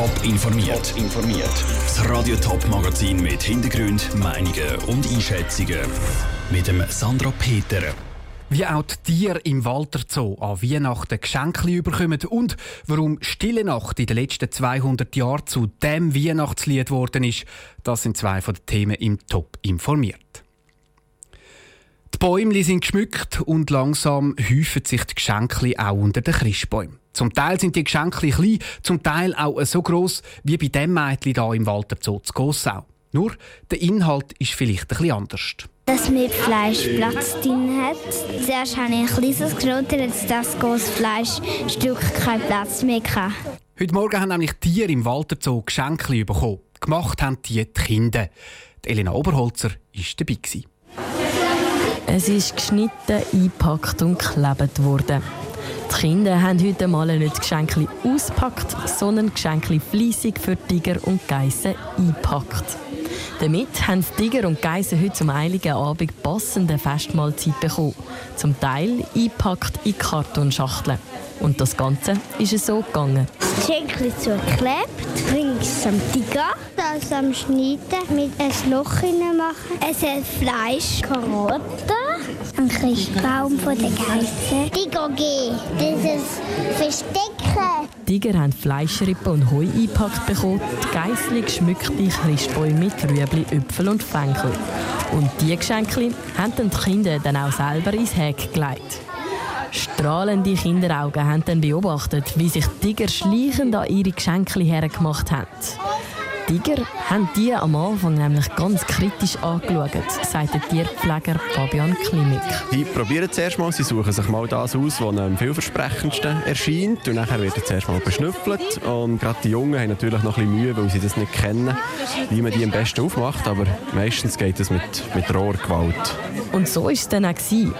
Top informiert. informiert. Das Radio Top Magazin mit Hintergrund, Meinungen und Einschätzungen mit dem Sandra Peter. Wie auch die Tiere im Walter Zoo an Weihnachten Geschenke bekommen und warum Stille Nacht in den letzten 200 Jahren zu dem Weihnachtslied geworden ist, das sind zwei von den Themen im Top informiert. Die Bäume sind geschmückt und langsam häufen sich die Geschenke auch unter den Christbäumen. Zum Teil sind die Geschenke klein, zum Teil auch so gross wie bei dem Mädchen hier im Walter Zoo zu Gossau. Nur der Inhalt ist vielleicht ein bisschen anders dass mit Fleisch Platz drin hat. Zuerst habe ich ein kleines geschaut, jetzt das große Fleischstück keinen Platz mehr gehabt. Heute Morgen haben nämlich Tiere im Walter Zoo Geschenke bekommen. Gemacht haben die, die Kinder. Die Elena Oberholzer war dabei. Es ist geschnitten, eingepackt und geklebt worden. Die Kinder haben heute mal nicht Geschenke ausgepackt, sondern Geschenke fleissig für Tiger und Geissen eingepackt. Damit haben Tiger und Geissen heute zum Heiligen Abend passende Festmahlzeit bekommen. Zum Teil eingepackt in Kartonschachteln. Und das Ganze ist es so gegangen. Das Schenkli zugeklebt, rings am Tiger, das am Schneiden, mit einem Loch machen. Es hat Fleisch, Karotten, ein Christbaum von den Geissen. Tiger G, dieses Verstecken. Tiger haben Fleischrippen und Heu eingepackt bekommen, die Geissli geschmückte Christbäume mit Rüebli, Äpfel und Fenkel. Und diese Geschenke haben die Kinder dann auch selber ins Heg gelegt. Strahlende Kinderaugen haben dann beobachtet, wie sich Tiger schleichend an ihre Geschenke hergemacht haben. Tiger haben die am Anfang nämlich ganz kritisch angeschaut, sagt der Tierpfleger Fabian Klimik. Sie probieren zuerst mal, sie suchen sich mal das aus, was am vielversprechendsten erscheint. Und nachher wird zuerst mal beschnüffelt. Und gerade die Jungen haben natürlich noch ein bisschen Mühe, weil sie das nicht kennen, wie man die am besten aufmacht. Aber meistens geht es mit, mit Rohrgewalt. Und so war es dann auch.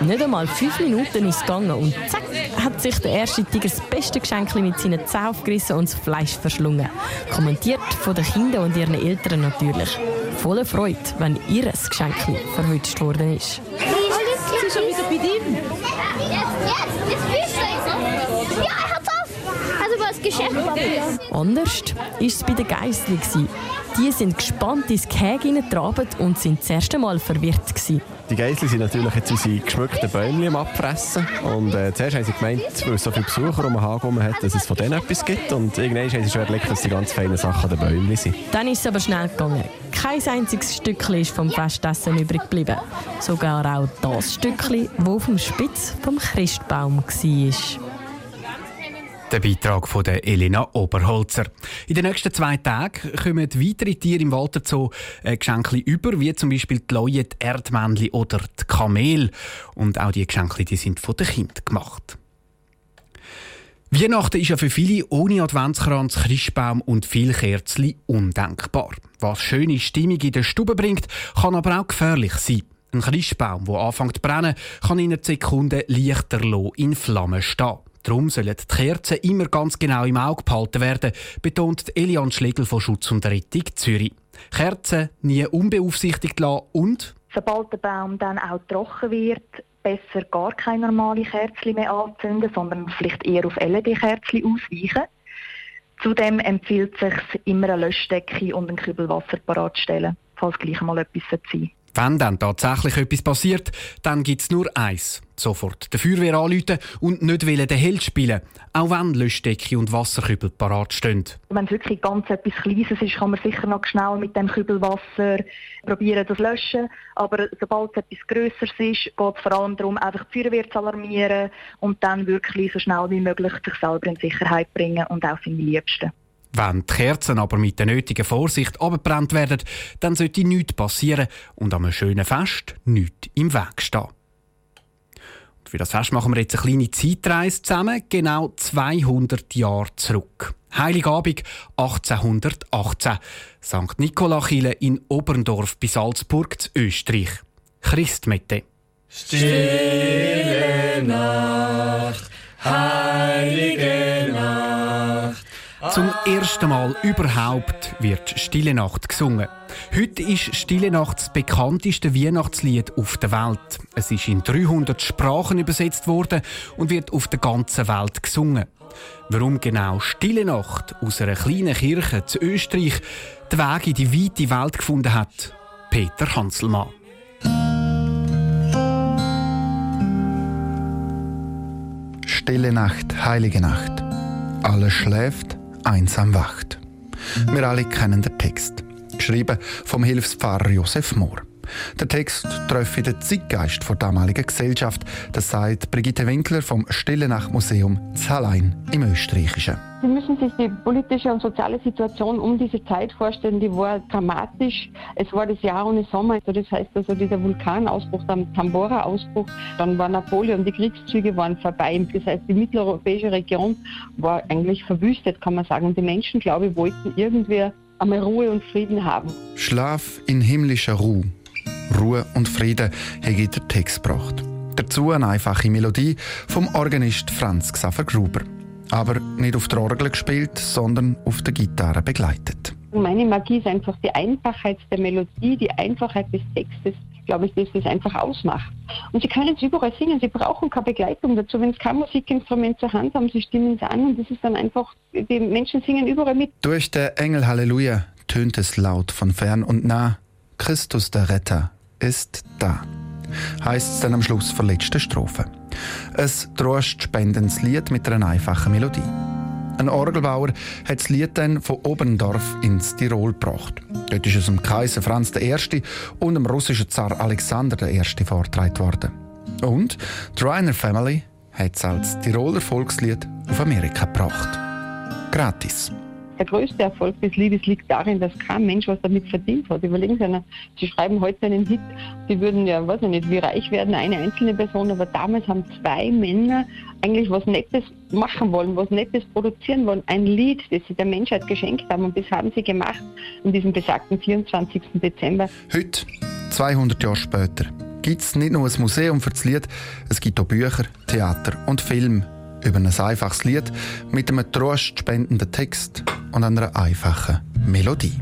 Nicht einmal fünf Minuten ist es gegangen und zack, hat sich der erste Tiger das beste Geschenk mit seinen Zähnen aufgerissen und das Fleisch verschlungen. Kommentiert von den Kindern und ihren Eltern natürlich. Voller Freude, wenn ihr Geschenk verwünscht worden ist. Sie ist schon wieder bei dir. Jetzt, jetzt, jetzt Ja, er hat's auf. Also was Geschenk Anders war es bei den Geissli. Die sind gespannt ins Gehege hineingetraben und sind das erste Mal verwirrt. Gewesen. Die Geissli sind natürlich jetzt unsere geschmückten Bäume am Abfressen. Und äh, zuerst haben sie gemeint, weil es so viele Besucher um den hat, dass es von denen etwas gibt. Und irgendwann haben sie schon erlebt, dass die ganz feinen Sachen an den Bäumen sind. Dann ist es aber schnell gegangen. Kein einziges Stückchen ist vom Festessen übrig geblieben. Sogar auch das Stückchen, das auf dem Spitz vom Christbaum war. Der Beitrag von der Elena Oberholzer. In den nächsten zwei Tagen kommen weitere Tiere im Walter Zoo äh, Geschenke über, wie zum Beispiel die Leue, die Erdmännchen oder die Kamel. Und auch die Geschenke die sind von den Kindern gemacht. Weihnachten ist ja für viele ohne Adventskranz, Christbaum und viel Kerzli undenkbar. Was schöne Stimmung in der Stube bringt, kann aber auch gefährlich sein. Ein Christbaum, der anfängt zu brennen, kann in einer Sekunde lichterloh in Flammen stehen. Darum sollen die Kerzen immer ganz genau im Auge behalten werden, betont Elian Schlegel von Schutz und Rettung Zürich. Kerzen nie unbeaufsichtigt lassen und Sobald der Baum dann auch trocken wird, besser gar keine normale Kerzen mehr anzünden, sondern vielleicht eher auf LED-Kerzen ausweichen. Zudem empfiehlt es sich, immer eine Löschdecke und einen Kübel Wasser parat zu stellen, falls gleich mal etwas sein wenn dann tatsächlich etwas passiert, dann gibt es nur eins. Sofort der Feuerwehr anrufen und nicht den Held spielen, auch wenn Löschdecke und Wasserkübel parat stehen. Wenn es wirklich ganz etwas Kleines ist, kann man sicher noch schnell mit dem Kübel Wasser probieren, das löschen. Aber sobald es etwas Größeres ist, geht es vor allem darum, einfach die Feuerwehr zu alarmieren und dann wirklich so schnell wie möglich sich selber in Sicherheit bringen und auch seine Liebsten. Wenn die Kerzen aber mit der nötigen Vorsicht abgebrannt werden, dann sollte nichts passieren und am schönen Fest nichts im Weg stehen. Und für das Fest machen wir jetzt eine kleine Zeitreise zusammen, genau 200 Jahre zurück. Heiligabend 1818. St. Nikolachille in Oberndorf bei Salzburg zu Österreich. Christmette. Stille Nacht, heilige Nacht. Zum ersten Mal überhaupt wird Stille Nacht gesungen. Heute ist Stille Nacht das bekannteste Weihnachtslied auf der Welt. Es ist in 300 Sprachen übersetzt worden und wird auf der ganzen Welt gesungen. Warum genau Stille Nacht aus einer kleinen Kirche zu Österreich den Weg in die weite Welt gefunden hat, Peter Hanselmann. Stille Nacht, heilige Nacht. Alles schläft, einsam wacht. Wir alle kennen den Text. Geschrieben vom Hilfspfarrer Josef Mohr. Der Text treffe den Zeitgeist der damaligen Gesellschaft, das sagt Brigitte Winkler vom Stille Nacht Museum Zallein im Österreichischen. Sie müssen sich die politische und soziale Situation um diese Zeit vorstellen, die war dramatisch. Es war das Jahr ohne Sommer, das heißt also dieser Vulkanausbruch, der Tambora-Ausbruch, dann war Napoleon, die Kriegszüge waren vorbei. Das heißt, die mitteleuropäische Region war eigentlich verwüstet, kann man sagen. Und die Menschen, glaube ich, wollten irgendwie einmal Ruhe und Frieden haben. Schlaf in himmlischer Ruhe. Ruhe und Frieden hat der Text gebracht. Dazu eine einfache Melodie vom Organist Franz Xaver Gruber. Aber nicht auf der Orgel gespielt, sondern auf der Gitarre begleitet. Meine Magie ist einfach die Einfachheit der Melodie, die Einfachheit des Textes, glaube ich, dass das einfach ausmacht. Und Sie können es überall singen, Sie brauchen keine Begleitung dazu. Wenn Sie kein Musikinstrument zur Hand haben, Sie stimmen es an und das ist dann einfach, die Menschen singen überall mit. Durch der Engel Halleluja tönt es laut von fern und nah. Christus der Retter ist da. Heißt es dann am Schluss der letzten Strophe. Ein trostspendendes Lied mit einer einfachen Melodie. Ein Orgelbauer hat das Lied dann von Oberndorf ins Tirol gebracht. Dort ist es dem Kaiser Franz I. und dem russischen Zar Alexander I. vorgetragen worden. Und die Reiner Family hat es als Tiroler Volkslied auf Amerika gebracht. Gratis. Der größte Erfolg des Liedes liegt darin, dass kein Mensch was damit verdient hat. Überlegen Sie, Sie schreiben heute einen Hit, Sie würden ja, weiß ich nicht, wie reich werden, eine einzelne Person, aber damals haben zwei Männer eigentlich was Nettes machen wollen, was Nettes produzieren wollen. Ein Lied, das sie der Menschheit geschenkt haben und das haben sie gemacht an diesem besagten 24. Dezember. Heute, 200 Jahre später, gibt es nicht nur ein Museum für das Lied, es gibt auch Bücher, Theater und Film über ein einfaches Lied mit einem trostspendenden Text und einer einfachen Melodie.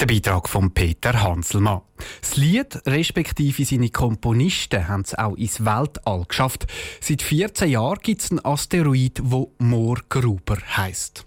Der Beitrag von Peter Hanselmann. Das Lied respektive seine Komponisten haben es auch ins Weltall geschafft. Seit 14 Jahren gibt es einen Asteroid, der Moorgruber heisst.